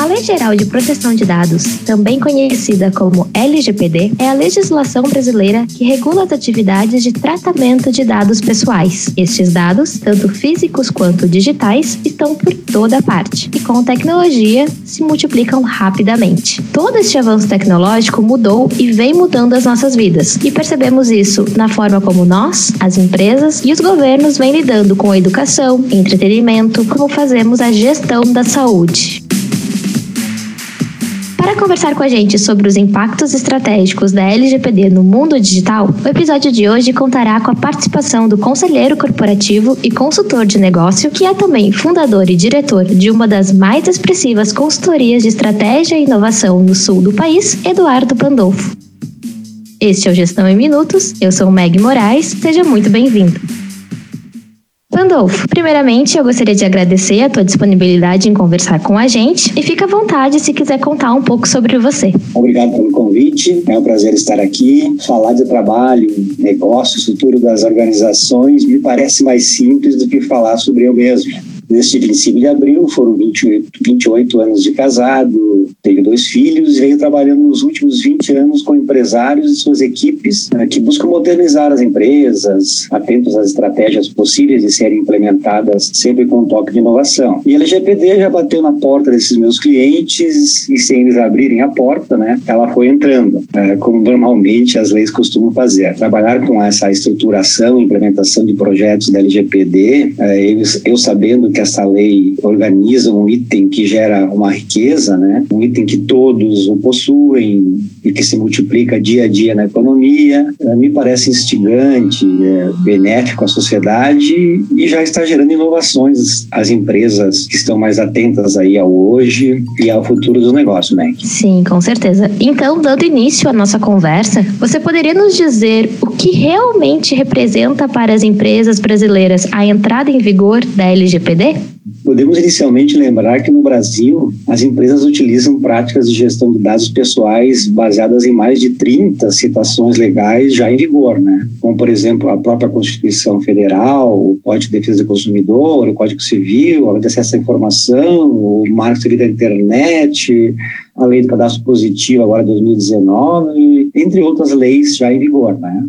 A Lei Geral de Proteção de Dados, também conhecida como LGPD, é a legislação brasileira que regula as atividades de tratamento de dados pessoais. Estes dados, tanto físicos quanto digitais, estão por toda parte e, com tecnologia, se multiplicam rapidamente. Todo este avanço tecnológico mudou e vem mudando as nossas vidas, e percebemos isso na forma como nós, as empresas e os governos vêm lidando com a educação, entretenimento, como fazemos a gestão da saúde. Para conversar com a gente sobre os impactos estratégicos da LGPD no mundo digital, o episódio de hoje contará com a participação do conselheiro corporativo e consultor de negócio, que é também fundador e diretor de uma das mais expressivas consultorias de estratégia e inovação no sul do país, Eduardo Pandolfo. Este é o Gestão em Minutos, eu sou Meg Moraes, seja muito bem-vindo. Pandolfo, primeiramente eu gostaria de agradecer a tua disponibilidade em conversar com a gente e fica à vontade se quiser contar um pouco sobre você. Obrigado pelo convite, é um prazer estar aqui. Falar de trabalho, negócios, futuro das organizações me parece mais simples do que falar sobre eu mesmo. Neste 25 de abril, foram 28, 28 anos de casado, tenho dois filhos e venho trabalhando nos últimos 20 anos com empresários e suas equipes né, que buscam modernizar as empresas, atentos às estratégias possíveis de serem implementadas sempre com um toque de inovação. E a LGPD já bateu na porta desses meus clientes e sem eles abrirem a porta, né, ela foi entrando, é, como normalmente as leis costumam fazer. Trabalhar com essa estruturação implementação de projetos da LGPD, é, eu, eu sabendo que que essa lei organiza um item que gera uma riqueza, né? um item que todos o possuem e que se multiplica dia a dia na economia, eh, me parece instigante, é, benéfico à sociedade e já está gerando inovações às empresas que estão mais atentas aí ao hoje e ao futuro do negócio, né? Sim, com certeza. Então, dando início à nossa conversa, você poderia nos dizer o que realmente representa para as empresas brasileiras a entrada em vigor da LGPD? Podemos inicialmente lembrar que no Brasil as empresas utilizam práticas de gestão de dados pessoais baseadas em mais de 30 citações legais já em vigor, né? Como, por exemplo, a própria Constituição Federal, o Código de Defesa do Consumidor, o Código Civil, a Lei de Acesso à Informação, o Marco Civil da Internet, a Lei do Cadastro Positivo, agora 2019, entre outras leis já em vigor, né?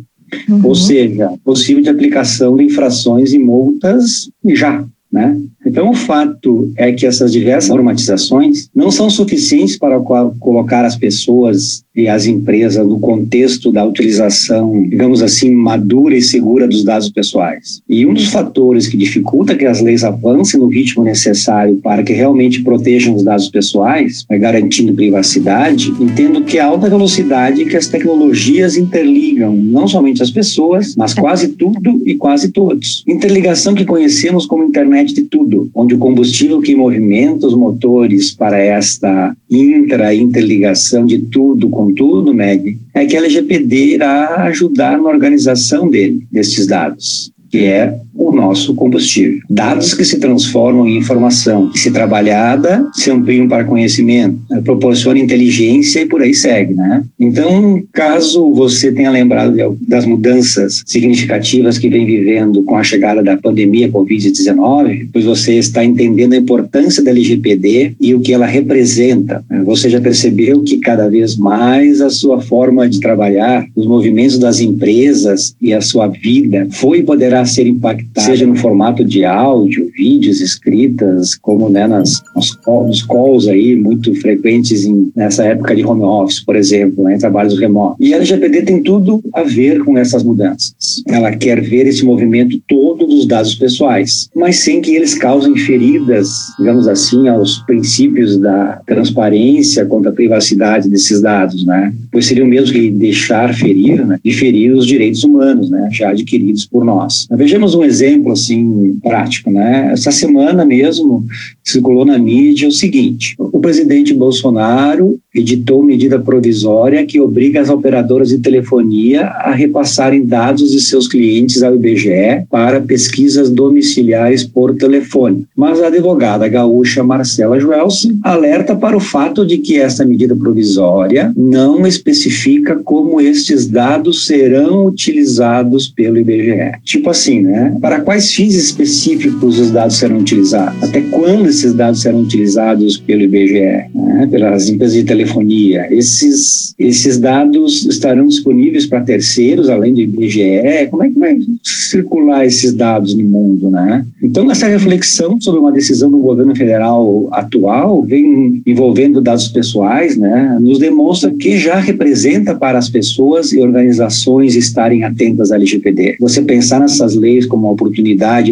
Uhum. Ou seja, possível de aplicação de infrações e multas já, né? Então, o fato é que essas diversas normatizações não são suficientes para colocar as pessoas e as empresas no contexto da utilização, digamos assim, madura e segura dos dados pessoais. E um dos fatores que dificulta que as leis avancem no ritmo necessário para que realmente protejam os dados pessoais, garantindo privacidade, entendo que é a alta velocidade que as tecnologias interligam não somente as pessoas, mas quase tudo e quase todos. Interligação que conhecemos como internet de tudo, onde o combustível que movimenta os motores para esta intra-interligação de tudo com tudo, Meg, é que a LGPD irá ajudar na organização dele, desses dados que é nosso combustível. Dados que se transformam em informação, que se trabalhada, se ampliam para conhecimento, né, proporciona inteligência e por aí segue, né? Então, caso você tenha lembrado das mudanças significativas que vem vivendo com a chegada da pandemia Covid-19, pois você está entendendo a importância da LGPD e o que ela representa. Né? Você já percebeu que cada vez mais a sua forma de trabalhar, os movimentos das empresas e a sua vida foi e poderá ser impactada, seja no formato de áudio, vídeos, escritas, como né, nas, nos, nos calls aí muito frequentes em, nessa época de home office, por exemplo, né, em trabalhos remotos. E a LGPD tem tudo a ver com essas mudanças. Ela quer ver esse movimento todo dos dados pessoais, mas sem que eles causem feridas, digamos assim, aos princípios da transparência contra a privacidade desses dados, né? Pois seria o mesmo que deixar ferir, né? De ferir os direitos humanos, né? Já adquiridos por nós. Vejamos um exemplo assim prático, né? Essa semana mesmo circulou na mídia o seguinte: o presidente Bolsonaro editou medida provisória que obriga as operadoras de telefonia a repassarem dados de seus clientes ao IBGE para pesquisas domiciliares por telefone. Mas a advogada gaúcha Marcela Joelson alerta para o fato de que essa medida provisória não especifica como estes dados serão utilizados pelo IBGE. Tipo assim, né? Para quais fins específicos os dados serão utilizados? Até quando esses dados serão utilizados pelo IBGE, né? pelas empresas de telefonia? Esses, esses dados estarão disponíveis para terceiros, além do IBGE? Como é que vai circular esses dados no mundo, né? Então, essa reflexão sobre uma decisão do governo federal atual vem envolvendo dados pessoais, né? Nos demonstra que já representa para as pessoas e organizações estarem atentas à LGPD. Você pensar nessas leis como uma oportunidade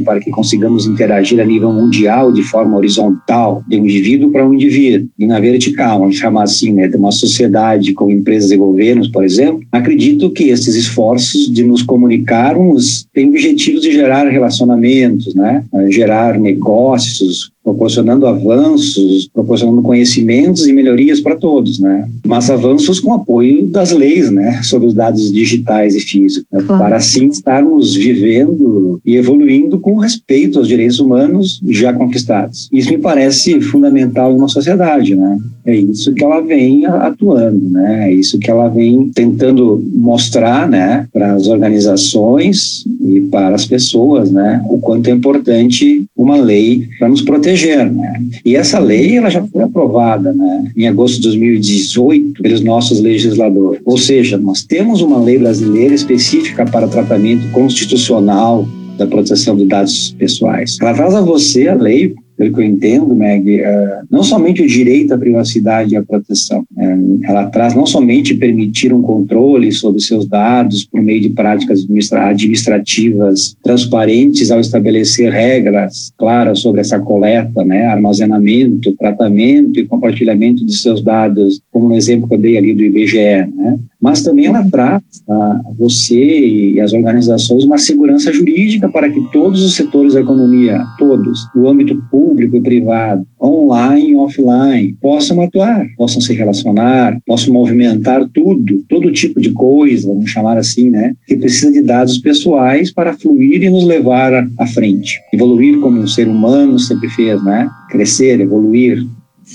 para que consigamos interagir a nível mundial de forma horizontal, de um indivíduo para um indivíduo, e na vertical, vamos chamar assim, né, de uma sociedade com empresas e governos, por exemplo, acredito que esses esforços de nos comunicarmos têm objetivos de gerar relacionamentos, né, gerar negócios, proporcionando avanços, proporcionando conhecimentos e melhorias para todos, né? Mas avanços com apoio das leis, né, sobre os dados digitais e físicos, né? claro. para assim estarmos vivendo e evoluindo com respeito aos direitos humanos já conquistados. Isso me parece fundamental em uma sociedade, né? É isso que ela vem atuando, né? É isso que ela vem tentando mostrar, né, para as organizações e para as pessoas, né, o quanto é importante uma lei para nos proteger Né? E essa lei ela já foi aprovada né, em agosto de 2018 pelos nossos legisladores. Ou seja, nós temos uma lei brasileira específica para tratamento constitucional da proteção de dados pessoais. Ela traz a você a lei pelo que eu entendo, Meg, é, não somente o direito à privacidade e à proteção, é, ela traz não somente permitir um controle sobre seus dados por meio de práticas administrativas transparentes ao estabelecer regras claras sobre essa coleta, né, armazenamento, tratamento e compartilhamento de seus dados, como no exemplo que eu dei ali do IBGE, né, mas também ela traz a você e as organizações uma segurança jurídica para que todos os setores da economia, todos, no âmbito público e privado, online e offline, possam atuar, possam se relacionar, possam movimentar tudo, todo tipo de coisa, vamos chamar assim, né, que precisa de dados pessoais para fluir e nos levar à frente, evoluir como um ser humano sempre fez, né, crescer, evoluir,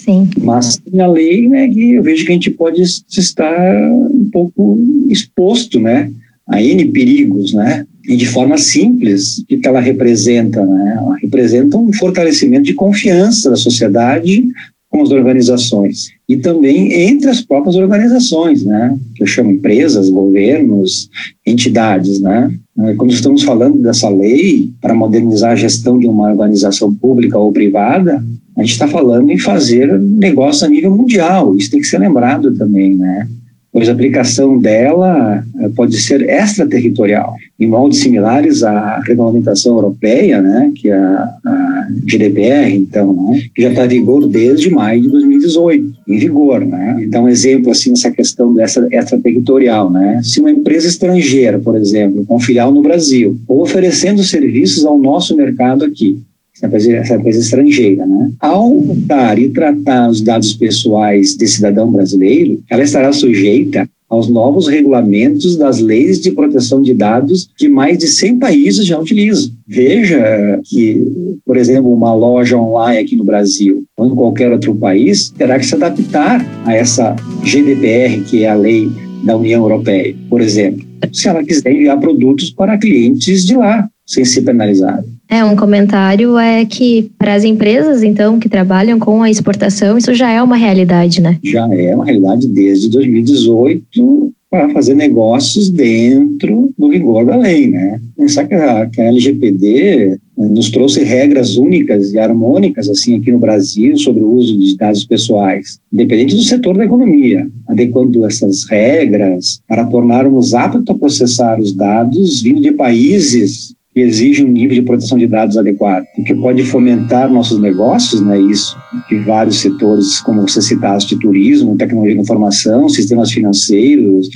Sim. Mas a lei, né, que eu vejo que a gente pode estar um pouco exposto, né, a N perigos, né, e de forma simples, o que ela representa, né, ela representa um fortalecimento de confiança da sociedade com as organizações e também entre as próprias organizações, né, que eu chamo empresas, governos, entidades, né. Quando estamos falando dessa lei para modernizar a gestão de uma organização pública ou privada, a gente está falando em fazer negócio a nível mundial, isso tem que ser lembrado também, né? Pois a aplicação dela pode ser extraterritorial, em moldes similares à regulamentação europeia, né, que é a, GDPR, então, né, que já está em vigor desde maio de 2018, em vigor, né. Então, um exemplo, assim, nessa questão dessa extraterritorial, né, se uma empresa estrangeira, por exemplo, com filial no Brasil, oferecendo serviços ao nosso mercado aqui, essa empresa estrangeira, né? Ao dar e tratar os dados pessoais de cidadão brasileiro, ela estará sujeita aos novos regulamentos das leis de proteção de dados que mais de 100 países já utilizam. Veja que, por exemplo, uma loja online aqui no Brasil, ou em qualquer outro país, terá que se adaptar a essa GDPR, que é a lei da União Europeia, por exemplo, se ela quiser enviar produtos para clientes de lá, sem ser penalizado. É, um comentário é que para as empresas, então, que trabalham com a exportação, isso já é uma realidade, né? Já é uma realidade desde 2018 para fazer negócios dentro do rigor da lei, né? Pensar que a, que a LGPD eh, nos trouxe regras únicas e harmônicas, assim, aqui no Brasil, sobre o uso de dados pessoais, independente do setor da economia, adequando essas regras para tornarmos aptos a processar os dados vindo de países exige um nível de proteção de dados adequado, o que pode fomentar nossos negócios, né, isso, de vários setores, como você citaste, turismo, tecnologia da informação, sistemas financeiros,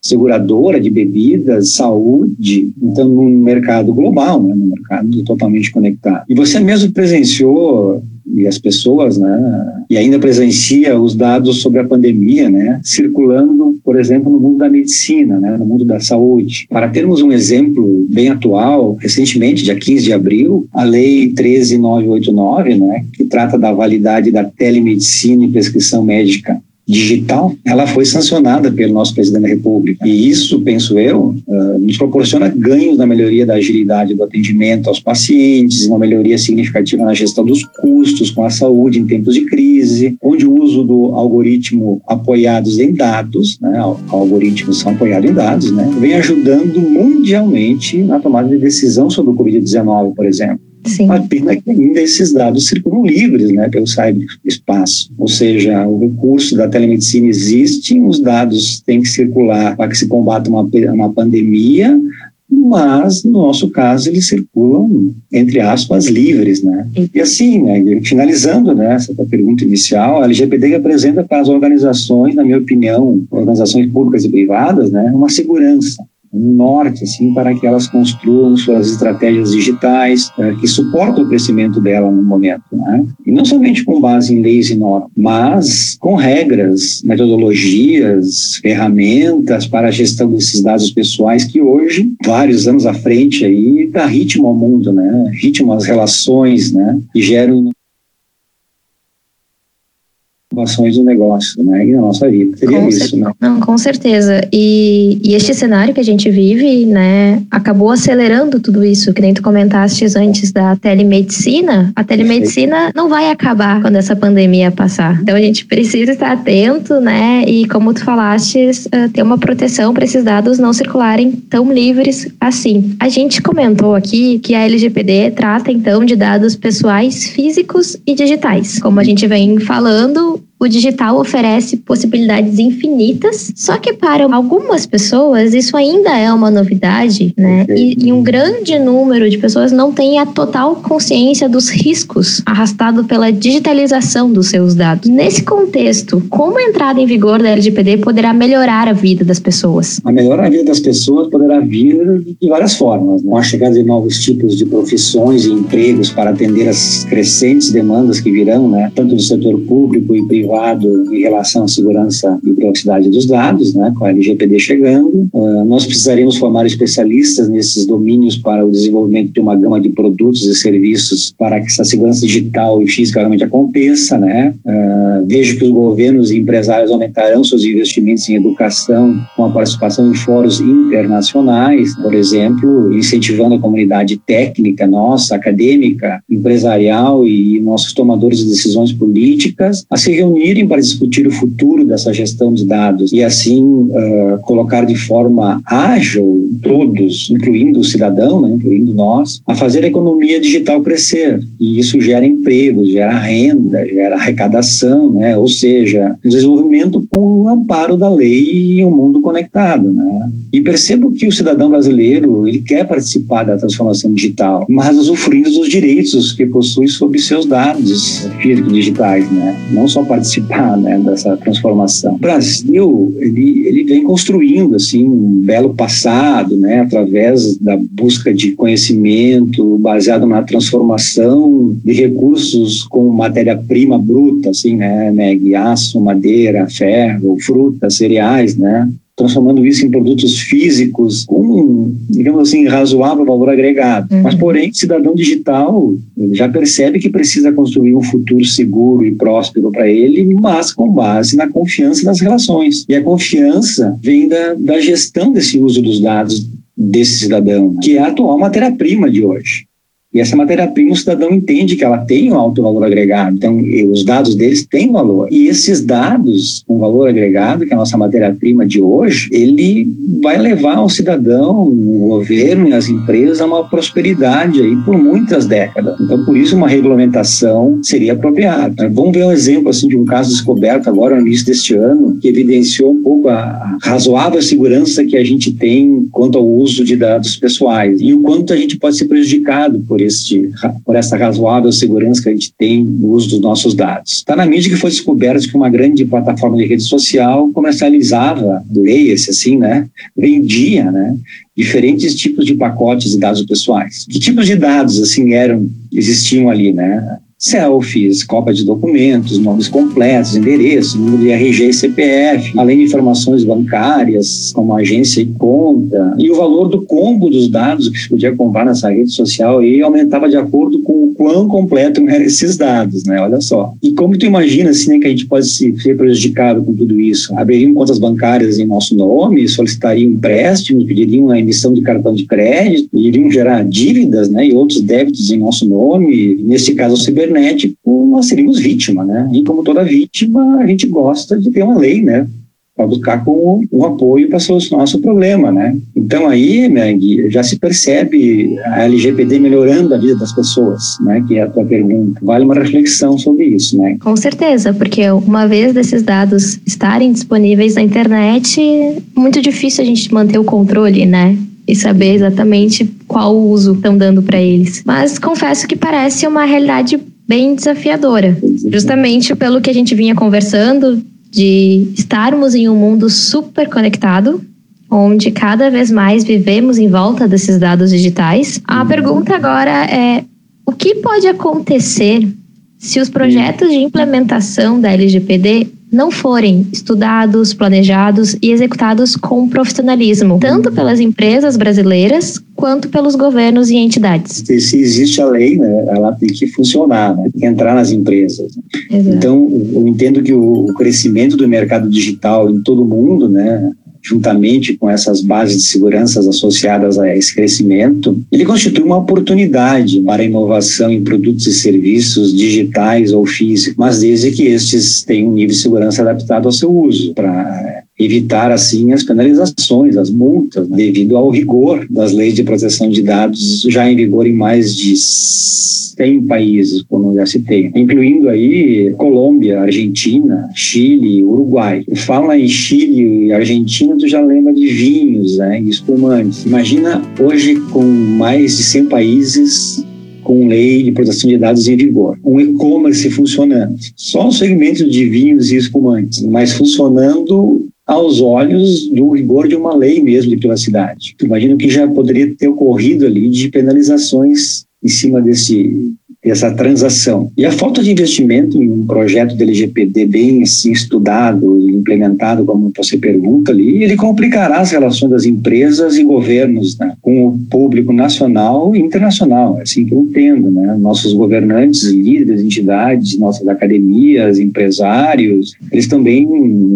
seguradora de bebidas, saúde, então num mercado global, né, num mercado totalmente conectado. E você mesmo presenciou e as pessoas, né, e ainda presencia os dados sobre a pandemia, né, circulando, por exemplo, no mundo da medicina, né, no mundo da saúde. Para termos um exemplo bem atual, recentemente, dia 15 de abril, a lei 13989, né, que trata da validade da telemedicina e prescrição médica digital, ela foi sancionada pelo nosso presidente da República. E isso, penso eu, uh, nos proporciona ganhos na melhoria da agilidade do atendimento aos pacientes, uma melhoria significativa na gestão dos custos com a saúde em tempos de crise, onde o uso do algoritmo apoiados em dados, né, algoritmos são apoiados em dados, né, vem ajudando mundialmente na tomada de decisão sobre o Covid-19, por exemplo. Sim. A pena que ainda esses dados circulam livres né, pelo cyberespaço. Ou seja, o recurso da telemedicina existe, os dados têm que circular para que se combata uma, uma pandemia, mas no nosso caso eles circulam entre aspas livres, né? E assim, né, finalizando né, essa pergunta inicial, a LGPD apresenta para as organizações, na minha opinião, organizações públicas e privadas, né, uma segurança um norte assim para que elas construam suas estratégias digitais é, que suportam o crescimento dela no momento, né? E não somente com base em leis e normas, mas com regras, metodologias, ferramentas para a gestão desses dados pessoais que hoje, vários anos à frente aí, dá ritmo ao mundo, né? Ritmo às relações, né? E geram inovações do negócio, né, e na nossa vida. Seria com isso, né? Não, com certeza. E, e este cenário que a gente vive, né, acabou acelerando tudo isso, que nem tu comentaste antes da telemedicina. A telemedicina não vai acabar quando essa pandemia passar. Então a gente precisa estar atento, né, e como tu falaste, eh, ter uma proteção para esses dados não circularem tão livres assim. A gente comentou aqui que a LGPD trata então de dados pessoais físicos e digitais. Como a gente vem falando, o digital oferece possibilidades infinitas, só que para algumas pessoas isso ainda é uma novidade, né? E, e, um grande número de pessoas não tem a total consciência dos riscos arrastado pela digitalização dos seus dados. Nesse contexto, como a entrada em vigor da LGPD poderá melhorar a vida das pessoas? A melhorar a vida das pessoas poderá vir de várias formas, né? com a chegada de novos tipos de profissões e empregos para atender as crescentes demandas que virão, né? tanto do setor público e privado em relação à segurança e privacidade dos dados, né, com a LGPD chegando. Uh, nós precisaríamos formar especialistas nesses domínios para o desenvolvimento de uma gama de produtos e serviços para que essa segurança digital e física realmente aconteça. Né? Uh, vejo que os governos e empresários aumentarão seus investimentos em educação com a participação em fóruns internacionais, por exemplo, incentivando a comunidade técnica nossa, acadêmica, empresarial e nossos tomadores de decisões políticas a se reunir reunirem para discutir o futuro dessa gestão de dados e assim uh, colocar de forma ágil todos, incluindo o cidadão, né, incluindo nós, a fazer a economia digital crescer. E isso gera empregos, gera renda, gera arrecadação, né, ou seja, desenvolvimento com o amparo da lei e um mundo conectado. Né. E percebo que o cidadão brasileiro ele quer participar da transformação digital, mas usufruindo dos direitos que possui sobre seus dados digitais, né, não só participar participar né, dessa transformação. O Brasil ele, ele vem construindo assim um belo passado, né, através da busca de conhecimento baseado na transformação de recursos com matéria-prima bruta, assim, né, né, aço, madeira, ferro, frutas, cereais, né, transformando isso em produtos físicos com, digamos assim, razoável valor agregado. Uhum. Mas, porém, cidadão digital já percebe que precisa construir um futuro seguro e próspero para ele, mas com base na confiança nas relações. E a confiança vem da, da gestão desse uso dos dados desse cidadão, que é a atual matéria-prima de hoje. E essa matéria-prima, o cidadão entende que ela tem um alto valor agregado. Então, os dados deles têm valor. E esses dados com valor agregado, que é a nossa matéria-prima de hoje, ele vai levar o cidadão, o governo e as empresas a uma prosperidade aí por muitas décadas. Então, por isso, uma regulamentação seria apropriada. Vamos ver um exemplo assim de um caso descoberto agora no início deste ano, que evidenciou um pouco a razoável segurança que a gente tem quanto ao uso de dados pessoais e o quanto a gente pode ser prejudicado por este, por essa razoável segurança que a gente tem no uso dos nossos dados. Está na mídia que foi descoberto que uma grande plataforma de rede social comercializava, leia-se assim, né, vendia, né, diferentes tipos de pacotes de dados pessoais. Que tipos de dados, assim, eram, existiam ali, né? Selfies, cópia de documentos, nomes completos, endereço, número de RG e CPF, além de informações bancárias, como agência e conta. E o valor do combo dos dados que se podia comprar nessa rede social aí aumentava de acordo com o quão completo eram esses dados, né? Olha só. E como tu imagina, assim, né, que a gente pode se ser prejudicado com tudo isso? Abririam contas bancárias em nosso nome, solicitariam empréstimos, pediriam a emissão de cartão de crédito, iriam gerar dívidas, né, e outros débitos em nosso nome. Nesse caso, o cibernético, nós seríamos vítima, né? E como toda vítima, a gente gosta de ter uma lei, né? para buscar com um apoio para solucionar nosso problema, né? Então aí, Meg, já se percebe a LGPD melhorando a vida das pessoas, né? Que é a tua pergunta. Vale uma reflexão sobre isso, né? Com certeza, porque uma vez desses dados estarem disponíveis na internet, muito difícil a gente manter o controle, né? e saber exatamente qual uso estão dando para eles. Mas confesso que parece uma realidade bem desafiadora, justamente pelo que a gente vinha conversando de estarmos em um mundo super conectado, onde cada vez mais vivemos em volta desses dados digitais. A pergunta agora é: o que pode acontecer se os projetos de implementação da LGPD não forem estudados, planejados e executados com profissionalismo, tanto pelas empresas brasileiras quanto pelos governos e entidades. Se existe a lei, né, ela tem que funcionar, né, entrar nas empresas. Exato. Então, eu entendo que o crescimento do mercado digital em todo o mundo, né, juntamente com essas bases de segurança associadas a esse crescimento, ele constitui uma oportunidade para a inovação em produtos e serviços digitais ou físicos, mas desde que estes tenham um nível de segurança adaptado ao seu uso, para evitar assim as penalizações, as multas, né, devido ao rigor das leis de proteção de dados já em vigor em mais de 100 países, como já citei, incluindo aí Colômbia, Argentina, Chile, Uruguai. Fala em Chile e Argentina, tu já lembra de vinhos, né, espumantes. Imagina hoje com mais de 100 países com lei de proteção de dados em vigor, um e-commerce funcionando, só o segmento de vinhos e espumantes, mas funcionando aos olhos do rigor de uma lei mesmo de privacidade. Imagina o que já poderia ter ocorrido ali de penalizações em cima desse essa transação. E a falta de investimento em um projeto de LGPD bem assim, estudado e implementado, como você pergunta ali, ele complicará as relações das empresas e governos né, com o público nacional e internacional. É assim que eu entendo. Né? Nossos governantes, líderes, entidades, nossas academias, empresários, eles também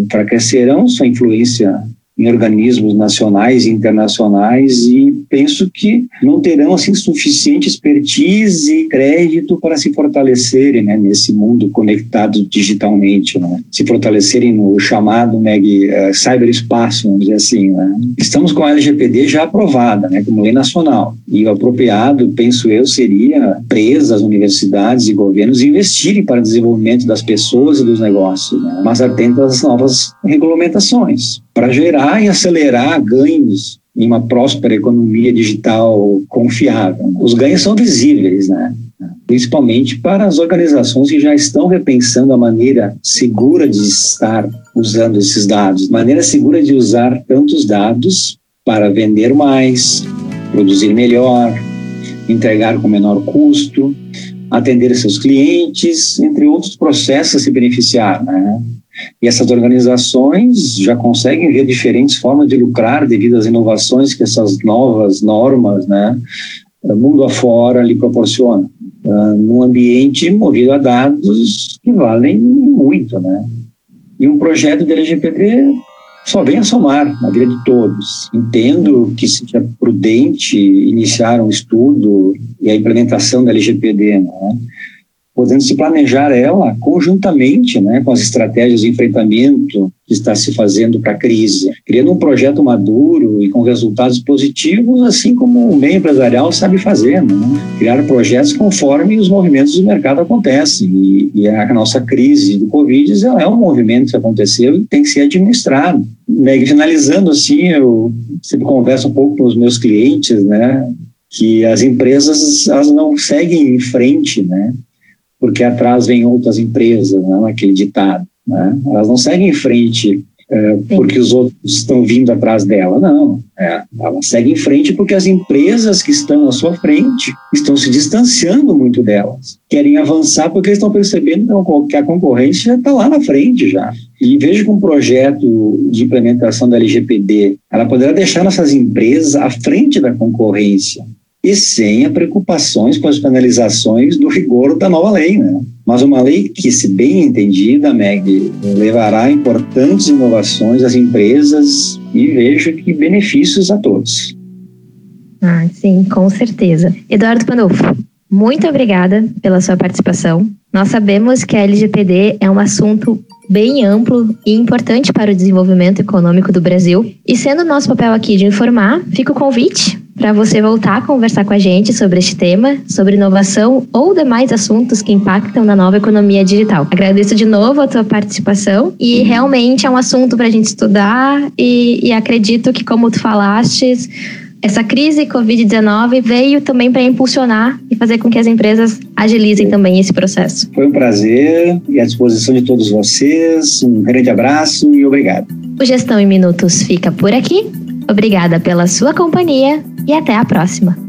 enfraquecerão sua influência em organismos nacionais e internacionais e penso que não terão assim suficiente expertise e crédito para se fortalecerem né, nesse mundo conectado digitalmente, né? se fortalecerem no chamado meg, uh, cyberespaço, vamos dizer assim. Né? Estamos com a LGPD já aprovada né, como lei nacional e o apropriado, penso eu, seria empresas, universidades e governos investirem para o desenvolvimento das pessoas e dos negócios, né? mas atentas às novas regulamentações para gerar e acelerar ganhos em uma próspera economia digital confiável. Os ganhos são visíveis, né? principalmente para as organizações que já estão repensando a maneira segura de estar usando esses dados, maneira segura de usar tantos dados para vender mais, produzir melhor, entregar com menor custo, atender seus clientes, entre outros processos a se beneficiar. Né? E essas organizações já conseguem ver diferentes formas de lucrar devido às inovações que essas novas normas, né, mundo afora lhe proporcionam. Uh, num ambiente movido a dados que valem muito, né? E um projeto de LGPD só vem a somar na vida de todos. Entendo que seja prudente iniciar um estudo e a implementação da LGPD, né? Podendo se planejar ela conjuntamente né, com as estratégias de enfrentamento que está se fazendo para a crise, criando um projeto maduro e com resultados positivos, assim como o meio empresarial sabe fazer, né? criar projetos conforme os movimentos do mercado acontecem. E, e a nossa crise do Covid é um movimento que aconteceu e tem que ser administrado. Né? finalizando assim, eu sempre converso um pouco com os meus clientes, né? que as empresas elas não seguem em frente, né? Porque atrás vem outras empresas, né, aquele ditado. Né? Elas não seguem em frente é, porque os outros estão vindo atrás dela. Não. É, ela segue em frente porque as empresas que estão à sua frente estão se distanciando muito delas. Querem avançar porque estão percebendo que a concorrência está lá na frente já. E vejo que um projeto de implementação da LGPD, ela poderá deixar nossas empresas à frente da concorrência e sem preocupações com as penalizações do rigor da nova lei, né? Mas uma lei que, se bem entendida, Meg, levará importantes inovações às empresas e vejo que benefícios a todos. Ah, sim, com certeza. Eduardo Pandolfo, muito obrigada pela sua participação. Nós sabemos que a LGPD é um assunto bem amplo e importante para o desenvolvimento econômico do Brasil. E sendo nosso papel aqui de informar, fica o convite para você voltar a conversar com a gente sobre este tema, sobre inovação ou demais assuntos que impactam na nova economia digital. Agradeço de novo a tua participação e realmente é um assunto para a gente estudar e, e acredito que, como tu falaste, essa crise Covid-19 veio também para impulsionar e fazer com que as empresas agilizem também esse processo. Foi um prazer e à disposição de todos vocês. Um grande abraço e obrigado. O Gestão em Minutos fica por aqui. Obrigada pela sua companhia e até a próxima.